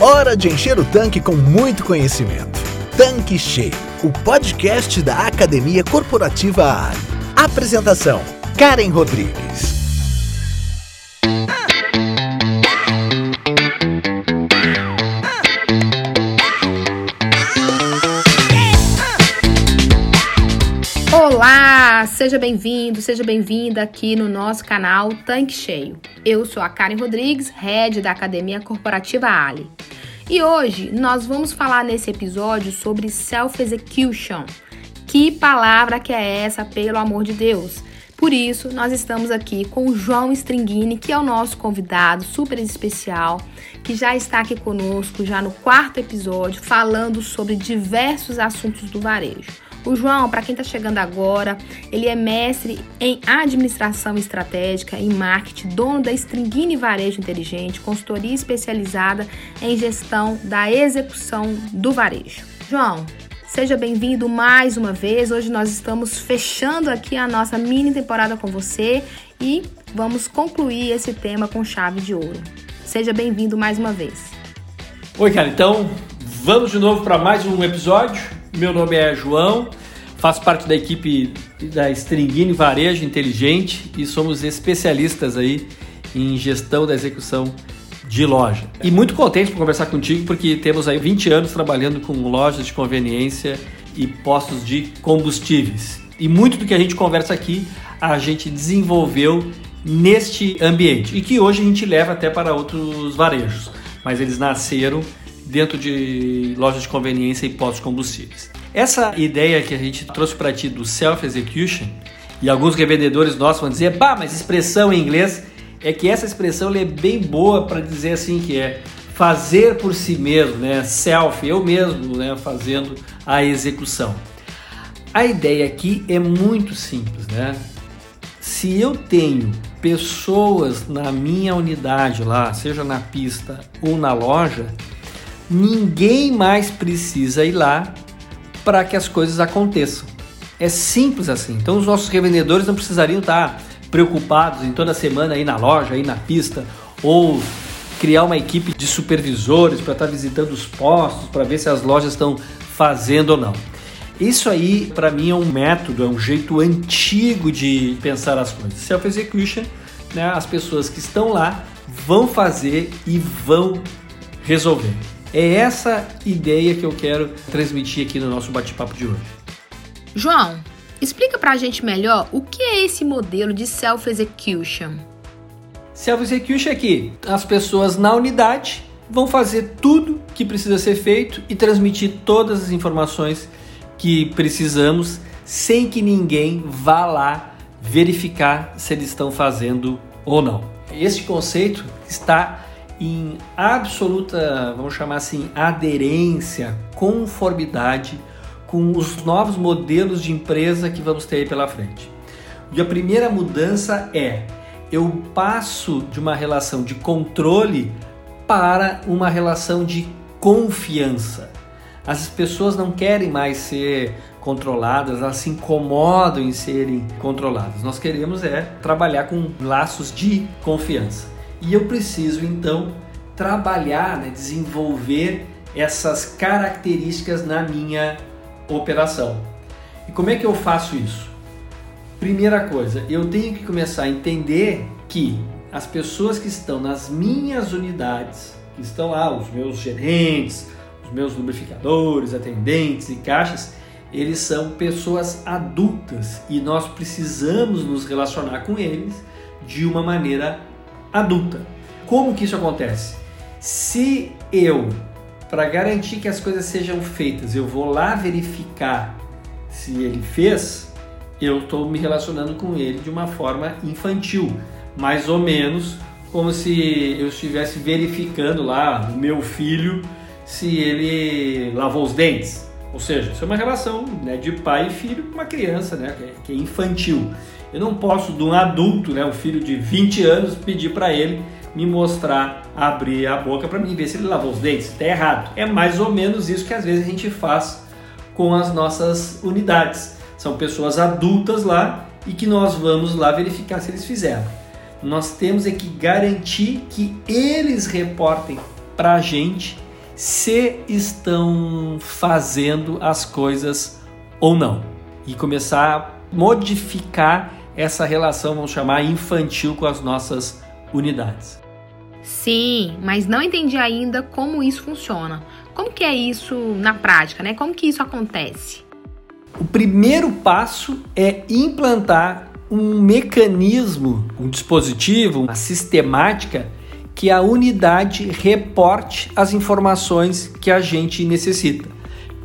Hora de encher o tanque com muito conhecimento. Tanque Cheio, o podcast da Academia Corporativa Ali. Apresentação: Karen Rodrigues. Seja bem-vindo, seja bem-vinda aqui no nosso canal Tanque Cheio. Eu sou a Karen Rodrigues, head da Academia Corporativa Ali. E hoje nós vamos falar nesse episódio sobre self-execution. Que palavra que é essa, pelo amor de Deus? Por isso, nós estamos aqui com o João Stringini, que é o nosso convidado super especial, que já está aqui conosco já no quarto episódio, falando sobre diversos assuntos do varejo. O João, para quem está chegando agora, ele é mestre em administração estratégica, em marketing, dono da Stringini Varejo Inteligente, consultoria especializada em gestão da execução do varejo. João, seja bem-vindo mais uma vez. Hoje nós estamos fechando aqui a nossa mini temporada com você e vamos concluir esse tema com chave de ouro. Seja bem-vindo mais uma vez. Oi, cara. Então, vamos de novo para mais um episódio. Meu nome é João, faço parte da equipe da Stringini Varejo Inteligente e somos especialistas aí em gestão da execução de loja. E muito contente por conversar contigo porque temos aí 20 anos trabalhando com lojas de conveniência e postos de combustíveis. E muito do que a gente conversa aqui a gente desenvolveu neste ambiente e que hoje a gente leva até para outros varejos, mas eles nasceram dentro de lojas de conveniência e postos de combustíveis. Essa ideia que a gente trouxe para ti do self-execution, e alguns revendedores nossos vão dizer, bah, mas expressão em inglês, é que essa expressão é bem boa para dizer assim que é fazer por si mesmo, né? Self, eu mesmo, né? Fazendo a execução. A ideia aqui é muito simples, né? Se eu tenho pessoas na minha unidade lá, seja na pista ou na loja, ninguém mais precisa ir lá para que as coisas aconteçam. É simples assim. Então os nossos revendedores não precisariam estar preocupados em toda semana ir na loja, ir na pista ou criar uma equipe de supervisores para estar visitando os postos para ver se as lojas estão fazendo ou não. Isso aí, para mim, é um método, é um jeito antigo de pensar as coisas. Self-execution, né, as pessoas que estão lá vão fazer e vão resolver. É essa ideia que eu quero transmitir aqui no nosso bate-papo de hoje. João, explica pra gente melhor o que é esse modelo de self-execution. Self-execution é que as pessoas na unidade vão fazer tudo que precisa ser feito e transmitir todas as informações que precisamos sem que ninguém vá lá verificar se eles estão fazendo ou não. Este conceito está em absoluta, vamos chamar assim, aderência, conformidade com os novos modelos de empresa que vamos ter aí pela frente. E a primeira mudança é eu passo de uma relação de controle para uma relação de confiança. As pessoas não querem mais ser controladas, elas se incomodam em serem controladas. Nós queremos é trabalhar com laços de confiança. E eu preciso então trabalhar, né, desenvolver essas características na minha operação. E como é que eu faço isso? Primeira coisa, eu tenho que começar a entender que as pessoas que estão nas minhas unidades, que estão lá, os meus gerentes, os meus lubrificadores, atendentes e caixas, eles são pessoas adultas e nós precisamos nos relacionar com eles de uma maneira adulta. Como que isso acontece? Se eu, para garantir que as coisas sejam feitas, eu vou lá verificar se ele fez, eu estou me relacionando com ele de uma forma infantil, mais ou menos como se eu estivesse verificando lá o meu filho se ele lavou os dentes. Ou seja, isso é uma relação né, de pai e filho com uma criança né, que é infantil. Eu não posso, de um adulto, né, um filho de 20 anos, pedir para ele me mostrar, abrir a boca para mim ver se ele lavou os dentes. Está errado. É mais ou menos isso que às vezes a gente faz com as nossas unidades. São pessoas adultas lá e que nós vamos lá verificar se eles fizeram. Nós temos é que garantir que eles reportem para a gente se estão fazendo as coisas ou não. E começar a modificar essa relação, vamos chamar infantil, com as nossas unidades. Sim, mas não entendi ainda como isso funciona. Como que é isso na prática, né? Como que isso acontece? O primeiro passo é implantar um mecanismo, um dispositivo, uma sistemática que a unidade reporte as informações que a gente necessita,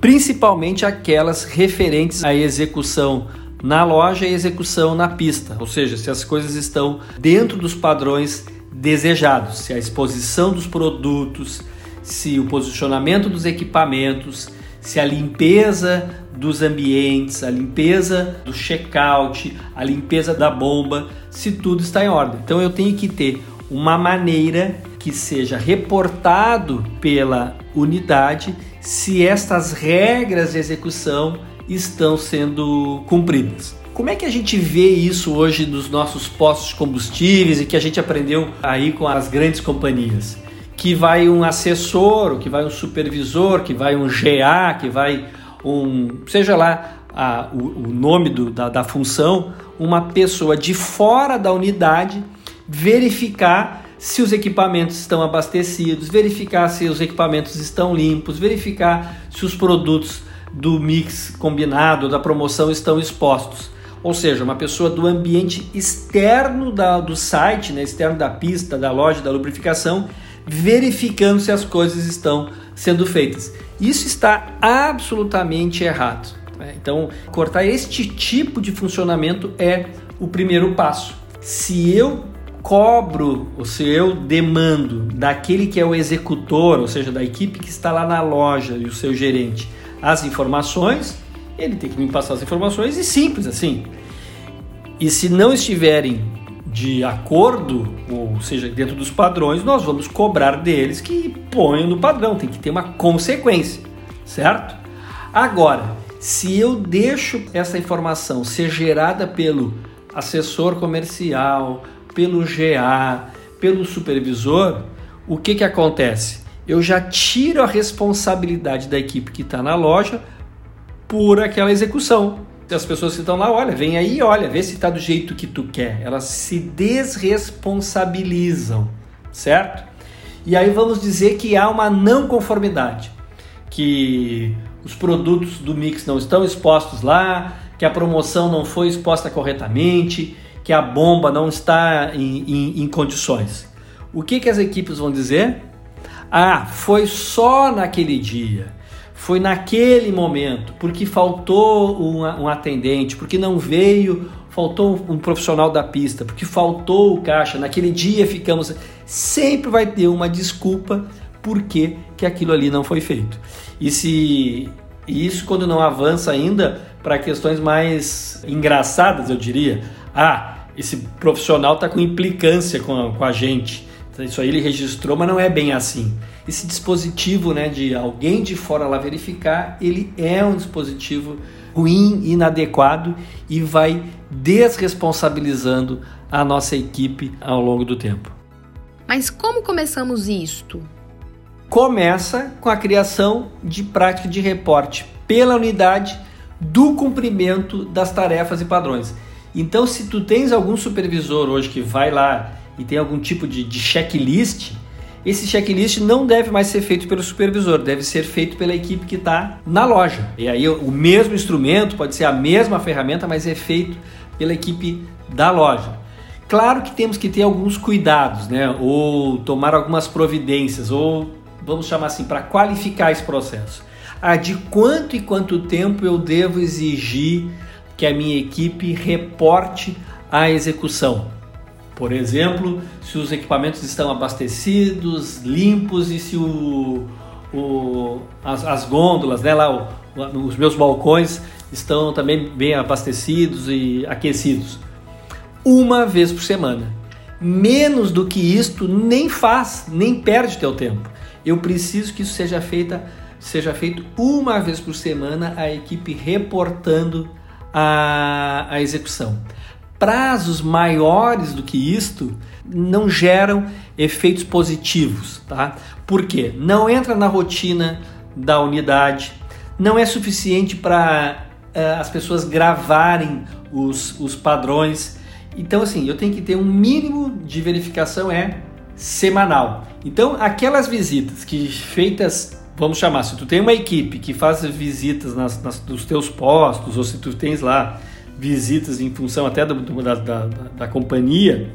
principalmente aquelas referentes à execução na loja e execução na pista, ou seja, se as coisas estão dentro dos padrões desejados, se a exposição dos produtos, se o posicionamento dos equipamentos, se a limpeza dos ambientes, a limpeza do checkout, a limpeza da bomba, se tudo está em ordem. Então eu tenho que ter uma maneira que seja reportado pela unidade se estas regras de execução estão sendo cumpridas. Como é que a gente vê isso hoje nos nossos postos de combustíveis e que a gente aprendeu aí com as grandes companhias? Que vai um assessor, que vai um supervisor, que vai um GA, que vai um, seja lá a, o, o, nome do, da, da função, uma pessoa de fora da unidade verificar se os equipamentos estão abastecidos, verificar se os equipamentos estão limpos, verificar se os produtos do mix combinado, da promoção estão expostos ou seja, uma pessoa do ambiente externo da, do site, né, externo da pista, da loja, da lubrificação, verificando se as coisas estão sendo feitas. Isso está absolutamente errado. Né? Então, cortar este tipo de funcionamento é o primeiro passo. Se eu cobro, ou se eu demando daquele que é o executor, ou seja, da equipe que está lá na loja e o seu gerente, as informações, ele tem que me passar as informações e simples assim. E se não estiverem de acordo, ou seja, dentro dos padrões, nós vamos cobrar deles que ponham no padrão, tem que ter uma consequência, certo? Agora, se eu deixo essa informação ser gerada pelo assessor comercial, pelo GA, pelo supervisor, o que, que acontece? Eu já tiro a responsabilidade da equipe que está na loja por aquela execução. As pessoas que estão lá, olha, vem aí, olha, vê se está do jeito que tu quer. Elas se desresponsabilizam, certo? E aí vamos dizer que há uma não conformidade, que os produtos do mix não estão expostos lá, que a promoção não foi exposta corretamente, que a bomba não está em, em, em condições. O que, que as equipes vão dizer? Ah, foi só naquele dia foi naquele momento, porque faltou um, um atendente, porque não veio, faltou um profissional da pista, porque faltou o caixa, naquele dia ficamos. Sempre vai ter uma desculpa por que, aquilo ali não foi feito. E se isso quando não avança ainda para questões mais engraçadas, eu diria. Ah, esse profissional está com implicância com a, com a gente. Isso aí ele registrou, mas não é bem assim esse dispositivo né, de alguém de fora lá verificar, ele é um dispositivo ruim, inadequado e vai desresponsabilizando a nossa equipe ao longo do tempo. Mas como começamos isto? Começa com a criação de prática de reporte pela unidade do cumprimento das tarefas e padrões. Então, se tu tens algum supervisor hoje que vai lá e tem algum tipo de, de checklist, esse checklist não deve mais ser feito pelo supervisor, deve ser feito pela equipe que está na loja. E aí o mesmo instrumento, pode ser a mesma ferramenta, mas é feito pela equipe da loja. Claro que temos que ter alguns cuidados, né? Ou tomar algumas providências, ou vamos chamar assim, para qualificar esse processo. Ah, de quanto e quanto tempo eu devo exigir que a minha equipe reporte a execução? Por exemplo, se os equipamentos estão abastecidos, limpos e se o, o, as, as gôndolas, né, lá, o, os meus balcões estão também bem abastecidos e aquecidos. Uma vez por semana. Menos do que isto nem faz, nem perde teu tempo. Eu preciso que isso seja, feita, seja feito uma vez por semana, a equipe reportando a, a execução Prazos maiores do que isto não geram efeitos positivos, tá? Por quê? Não entra na rotina da unidade, não é suficiente para uh, as pessoas gravarem os, os padrões. Então, assim, eu tenho que ter um mínimo de verificação é semanal. Então, aquelas visitas que feitas, vamos chamar, se tu tem uma equipe que faz visitas nas, nas, nos teus postos, ou se tu tens lá visitas em função até do, do, da, da, da, companhia,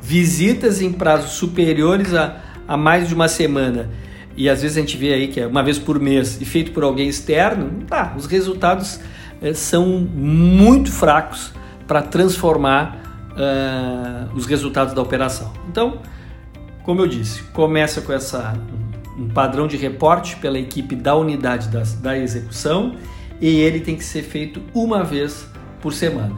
visitas em prazos superiores a, a mais de uma semana, e às vezes a gente vê aí que é uma vez por mês e feito por alguém externo, tá, os resultados é, são muito fracos para transformar uh, os resultados da operação. Então, como eu disse, começa com essa um padrão de reporte pela equipe da unidade da, da execução e ele tem que ser feito uma vez por semana.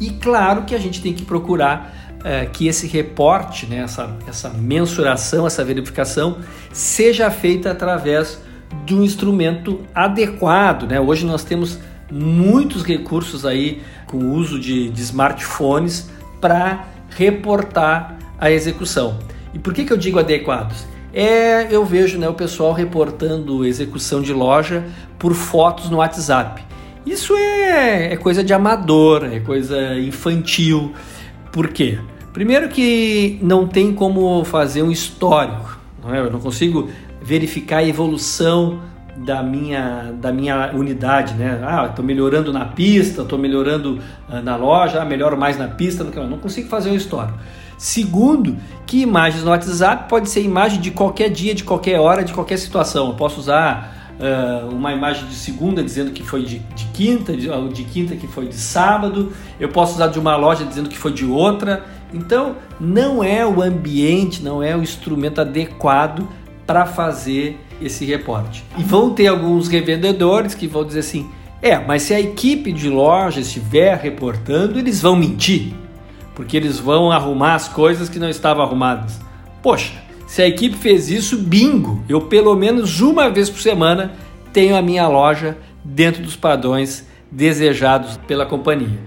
E claro que a gente tem que procurar uh, que esse reporte, né, essa, essa mensuração, essa verificação, seja feita através de um instrumento adequado. Né? Hoje nós temos muitos recursos aí com o uso de, de smartphones para reportar a execução. E por que, que eu digo adequados? É, eu vejo né, o pessoal reportando execução de loja por fotos no WhatsApp. Isso é, é coisa de amador, é coisa infantil. Por quê? Primeiro que não tem como fazer um histórico. Não é? Eu não consigo verificar a evolução da minha, da minha unidade, né? Ah, estou melhorando na pista, estou melhorando uh, na loja, ah, melhoro mais na pista, não, não consigo fazer uma história. Segundo, que imagens no WhatsApp pode ser imagem de qualquer dia, de qualquer hora, de qualquer situação. Eu posso usar uh, uma imagem de segunda dizendo que foi de, de quinta, de, de quinta que foi de sábado. Eu posso usar de uma loja dizendo que foi de outra. Então, não é o ambiente, não é o instrumento adequado para fazer esse reporte. E vão ter alguns revendedores que vão dizer assim: é, mas se a equipe de loja estiver reportando, eles vão mentir, porque eles vão arrumar as coisas que não estavam arrumadas. Poxa, se a equipe fez isso, bingo! Eu pelo menos uma vez por semana tenho a minha loja dentro dos padrões desejados pela companhia.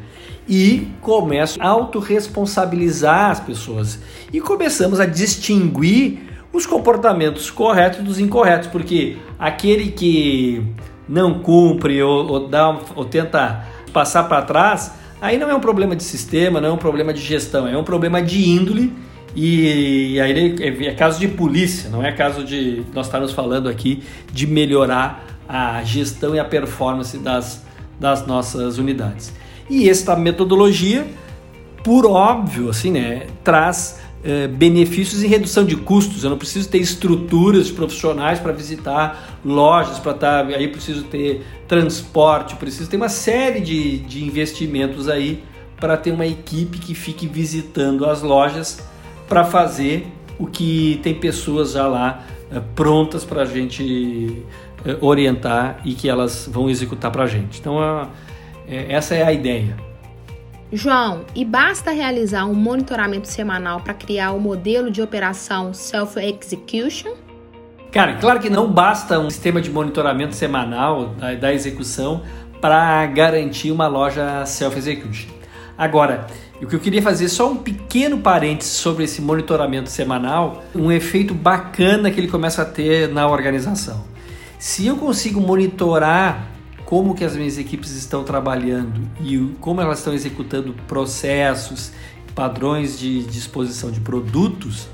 E começo a autorresponsabilizar as pessoas e começamos a distinguir os comportamentos corretos dos incorretos, porque aquele que não cumpre ou, ou, dá, ou tenta passar para trás, aí não é um problema de sistema, não é um problema de gestão, é um problema de índole e aí é, é caso de polícia, não é caso de nós estarmos falando aqui de melhorar a gestão e a performance das, das nossas unidades. E esta metodologia, por óbvio, assim, né, traz é, benefícios em redução de custos. Eu não preciso ter estruturas profissionais para visitar lojas, para estar. Tá, aí preciso ter transporte, preciso ter uma série de, de investimentos aí para ter uma equipe que fique visitando as lojas para fazer o que tem pessoas já lá é, prontas para a gente é, orientar e que elas vão executar para a gente. Então, essa é a ideia. João, e basta realizar um monitoramento semanal para criar o um modelo de operação self-execution? Cara, claro que não basta um sistema de monitoramento semanal da, da execução para garantir uma loja self-execution. Agora, o que eu queria fazer só um pequeno parênteses sobre esse monitoramento semanal, um efeito bacana que ele começa a ter na organização. Se eu consigo monitorar como que as minhas equipes estão trabalhando e como elas estão executando processos, padrões de disposição de produtos,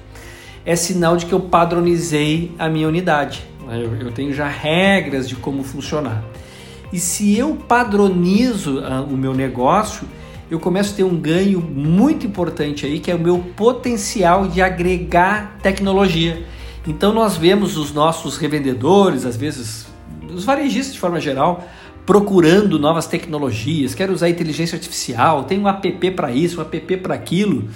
é sinal de que eu padronizei a minha unidade. Eu, tenho já regras de como funcionar. E se eu padronizo ah, o meu negócio, eu começo a ter um ganho muito importante aí, que é o meu potencial de agregar tecnologia. Então nós vemos os nossos revendedores, às vezes os varejistas de forma geral, procurando novas tecnologias, quero usar inteligência artificial, tem um app para isso, um app para aquilo.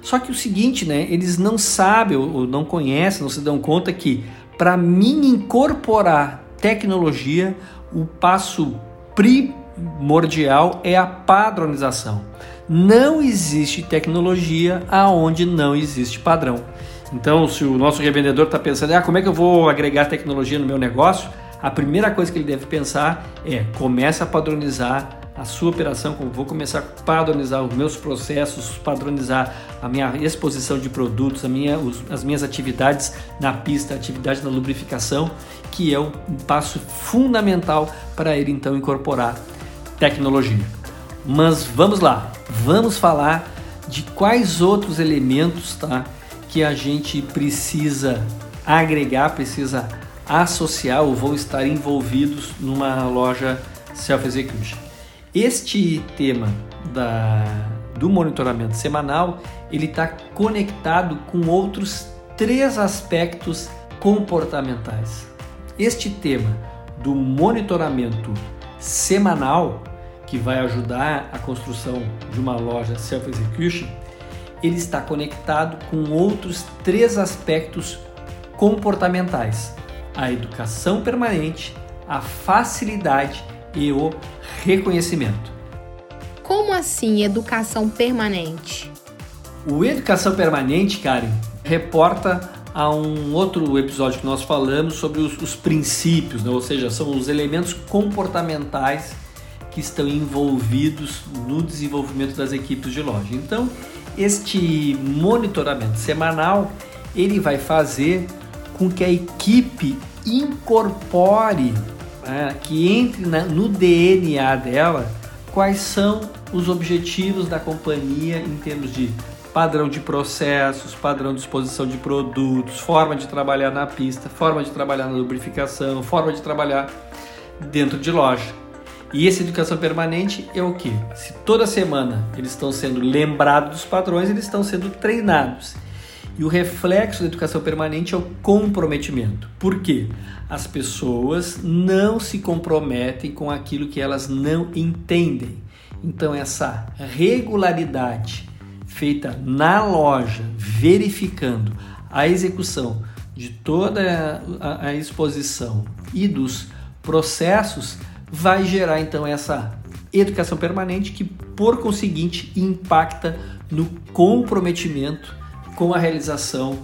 Só que o seguinte, né, eles não sabem ou não conhecem, não se dão conta que para mim incorporar tecnologia, o passo primordial é a padronização. Não existe tecnologia aonde não existe padrão. Então, se o nosso revendedor está pensando, ah, como é que eu vou agregar tecnologia no meu negócio? A primeira coisa que ele deve pensar é começa a padronizar a sua operação, vou começar a padronizar os meus processos, padronizar a minha exposição de produtos, a minha, os, as minhas atividades na pista, atividade na lubrificação, que é um passo fundamental para ele então incorporar tecnologia. Mas vamos lá, vamos falar de quais outros elementos tá, que a gente precisa agregar, precisa associar ou vão estar envolvidos numa loja self-execution. Este tema da, do monitoramento semanal ele está conectado com outros três aspectos comportamentais. Este tema do monitoramento semanal que vai ajudar a construção de uma loja self-execution, ele está conectado com outros três aspectos comportamentais: a educação permanente, a facilidade e o reconhecimento. Como assim educação permanente? O educação permanente, Karen, reporta a um outro episódio que nós falamos sobre os, os princípios, né? ou seja, são os elementos comportamentais que estão envolvidos no desenvolvimento das equipes de loja. Então, este monitoramento semanal ele vai fazer com que a equipe incorpore, né, que entre na, no DNA dela quais são os objetivos da companhia em termos de padrão de processos, padrão de exposição de produtos, forma de trabalhar na pista, forma de trabalhar na lubrificação, forma de trabalhar dentro de loja. E essa educação permanente é o que? Se toda semana eles estão sendo lembrados dos padrões, eles estão sendo treinados. E o reflexo da educação permanente é o comprometimento. Por quê? As pessoas não se comprometem com aquilo que elas não entendem. Então, essa regularidade feita na loja, verificando a execução de toda a, a exposição e dos processos, vai gerar então essa educação permanente que, por conseguinte, impacta no comprometimento com a realização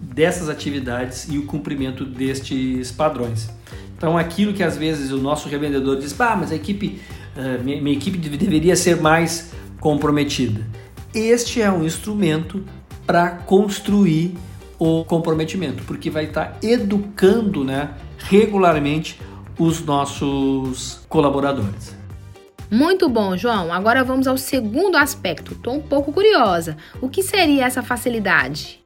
dessas atividades e o cumprimento destes padrões. Então, aquilo que às vezes o nosso revendedor diz, ah, mas a equipe, uh, minha, equipe deveria ser mais comprometida. Este é um instrumento para construir o comprometimento, porque vai estar educando né, regularmente os nossos colaboradores. Muito bom, João. Agora vamos ao segundo aspecto. Estou um pouco curiosa. O que seria essa facilidade?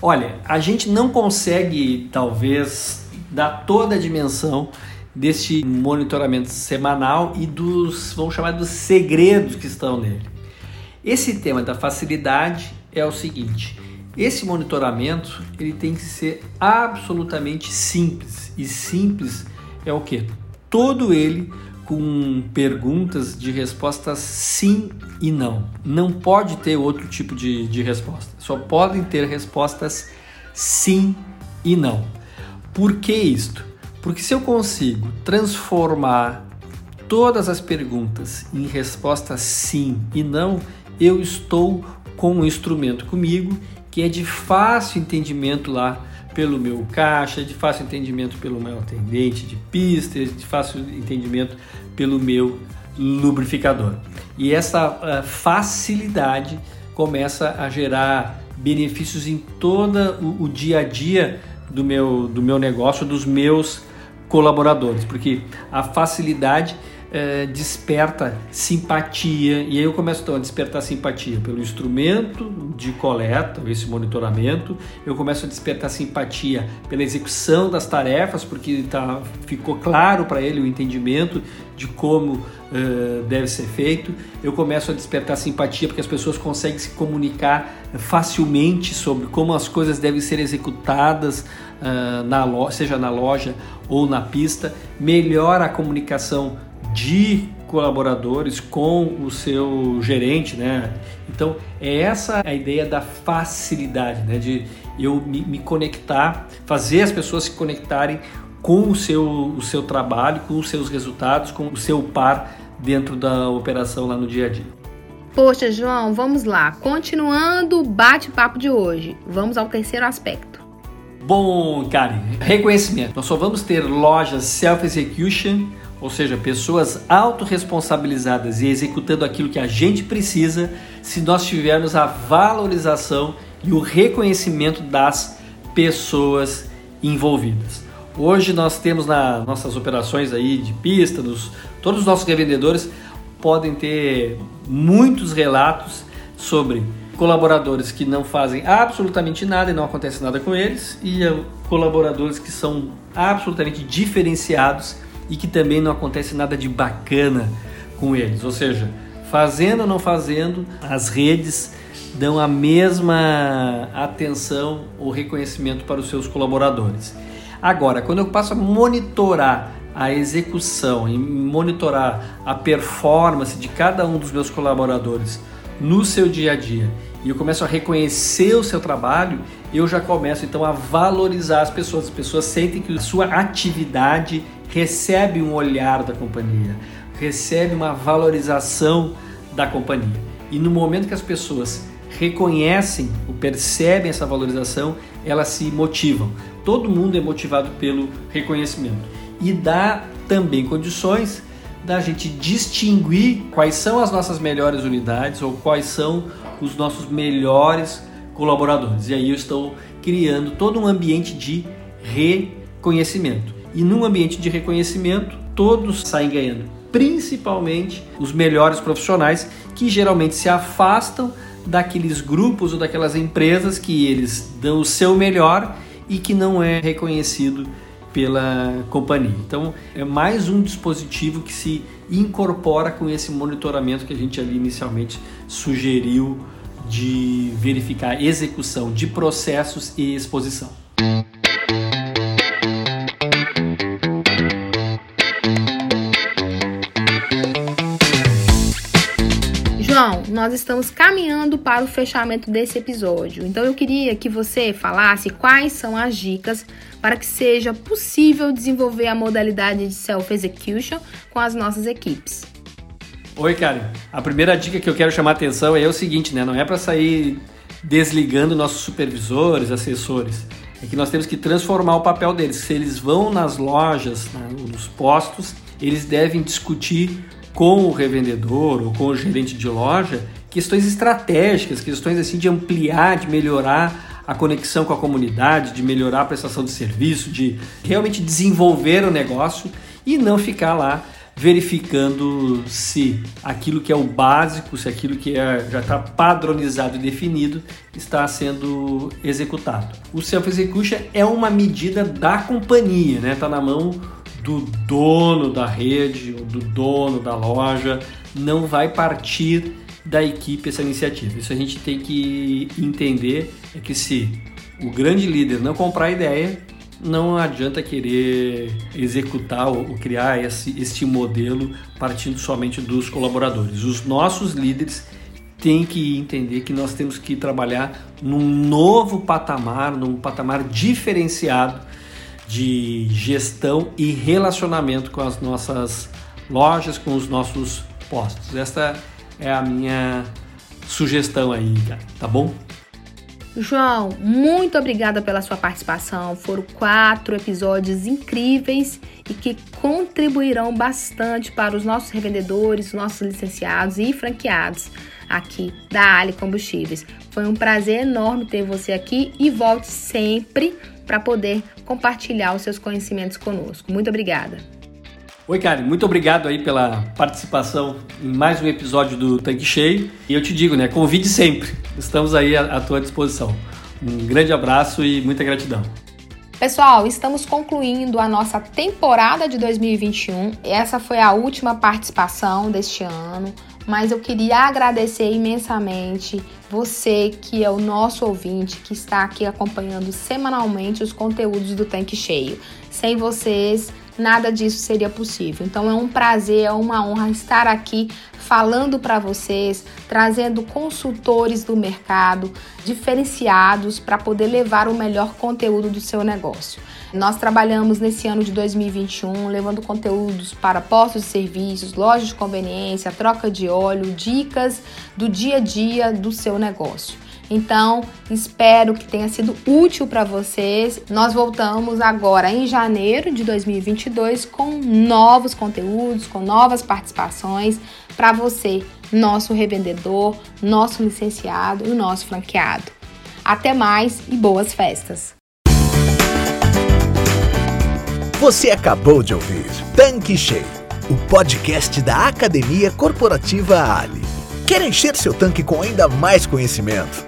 Olha, a gente não consegue, talvez, dar toda a dimensão deste monitoramento semanal e dos, vamos chamar, dos segredos que estão nele. Esse tema da facilidade é o seguinte: esse monitoramento ele tem que ser absolutamente simples e simples é o que? Todo ele com perguntas de respostas sim e não. Não pode ter outro tipo de, de resposta. Só podem ter respostas sim e não. Por que isto? Porque se eu consigo transformar todas as perguntas em respostas sim e não, eu estou com um instrumento comigo que é de fácil entendimento lá pelo meu caixa, de fácil entendimento pelo meu atendente de pista, de fácil entendimento pelo meu lubrificador. E essa uh, facilidade começa a gerar benefícios em todo o, o dia a dia do meu, do meu negócio, dos meus colaboradores, porque a facilidade é, desperta simpatia. E aí eu começo então, a despertar simpatia pelo instrumento de coleta, esse monitoramento, eu começo a despertar simpatia pela execução das tarefas, porque tá, ficou claro para ele o entendimento de como uh, deve ser feito, eu começo a despertar simpatia porque as pessoas conseguem se comunicar facilmente sobre como as coisas devem ser executadas uh, na loja, seja na loja ou na pista, melhora a comunicação de colaboradores com o seu gerente, né? Então é essa a ideia da facilidade, né? De eu me, me conectar, fazer as pessoas se conectarem com o seu, o seu trabalho, com os seus resultados, com o seu par dentro da operação lá no dia a dia. Poxa, João, vamos lá. Continuando o bate-papo de hoje, vamos ao terceiro aspecto. Bom, Karen, reconhecimento. Nós só vamos ter lojas self-execution ou seja, pessoas autorresponsabilizadas e executando aquilo que a gente precisa, se nós tivermos a valorização e o reconhecimento das pessoas envolvidas. Hoje nós temos nas nossas operações aí de pista, nos, todos os nossos revendedores podem ter muitos relatos sobre colaboradores que não fazem absolutamente nada e não acontece nada com eles, e colaboradores que são absolutamente diferenciados e que também não acontece nada de bacana com eles. Ou seja, fazendo ou não fazendo, as redes dão a mesma atenção ou reconhecimento para os seus colaboradores. Agora, quando eu passo a monitorar a execução e monitorar a performance de cada um dos meus colaboradores no seu dia a dia e eu começo a reconhecer o seu trabalho, eu já começo então a valorizar as pessoas. As pessoas sentem que a sua atividade recebe um olhar da companhia, recebe uma valorização da companhia. E no momento que as pessoas reconhecem ou percebem essa valorização, elas se motivam. Todo mundo é motivado pelo reconhecimento. E dá também condições da gente distinguir quais são as nossas melhores unidades ou quais são os nossos melhores colaboradores. E aí eu estou criando todo um ambiente de reconhecimento. E num ambiente de reconhecimento, todos saem ganhando, principalmente os melhores profissionais que geralmente se afastam daqueles grupos ou daquelas empresas que eles dão o seu melhor e que não é reconhecido pela companhia. Então, é mais um dispositivo que se incorpora com esse monitoramento que a gente ali inicialmente sugeriu de verificar execução de processos e exposição. Estamos caminhando para o fechamento desse episódio. Então eu queria que você falasse quais são as dicas para que seja possível desenvolver a modalidade de self-execution com as nossas equipes. Oi, Karen. A primeira dica que eu quero chamar a atenção é o seguinte, né? Não é para sair desligando nossos supervisores, assessores. É que nós temos que transformar o papel deles. Se eles vão nas lojas, né, nos postos, eles devem discutir com o revendedor ou com o gerente de loja questões estratégicas, questões assim de ampliar, de melhorar a conexão com a comunidade, de melhorar a prestação de serviço, de realmente desenvolver o negócio e não ficar lá verificando se aquilo que é o básico, se aquilo que é, já está padronizado e definido está sendo executado. O self-execution é uma medida da companhia, né? Está na mão do dono da rede, do dono da loja, não vai partir da equipe essa iniciativa. Isso a gente tem que entender é que se o grande líder não comprar a ideia, não adianta querer executar ou criar esse, este modelo partindo somente dos colaboradores. Os nossos líderes têm que entender que nós temos que trabalhar num novo patamar, num patamar diferenciado de gestão e relacionamento com as nossas lojas, com os nossos postos. Esta é a minha sugestão aí, tá bom? João, muito obrigada pela sua participação. Foram quatro episódios incríveis e que contribuirão bastante para os nossos revendedores, nossos licenciados e franqueados aqui da Ali Combustíveis. Foi um prazer enorme ter você aqui e volte sempre para poder compartilhar os seus conhecimentos conosco. Muito obrigada. Oi, Karen, muito obrigado aí pela participação em mais um episódio do Tanque Cheio. E eu te digo, né, convide sempre. Estamos aí à, tua disposição. Um grande abraço e muita gratidão. Pessoal, estamos concluindo a nossa temporada de 2021. Essa foi a última participação deste ano mas eu queria agradecer imensamente você que é o nosso ouvinte, que está aqui acompanhando semanalmente os conteúdos do Tanque Cheio. Sem vocês, nada disso seria possível. Então é um prazer, é uma honra estar aqui falando para vocês, trazendo consultores do mercado diferenciados para poder levar o melhor conteúdo do seu negócio. Nós trabalhamos nesse ano de 2021 levando conteúdos para postos de serviços, lojas de conveniência, troca de óleo, dicas do dia a dia do seu negócio. Então, espero que tenha sido útil para vocês. Nós voltamos agora em janeiro de 2022 com novos conteúdos, com novas participações para você, nosso revendedor, nosso licenciado e nosso franqueado. Até mais e boas festas! Você acabou de ouvir Tanque Cheio, o podcast da Academia Corporativa Ali. Quer encher seu tanque com ainda mais conhecimento?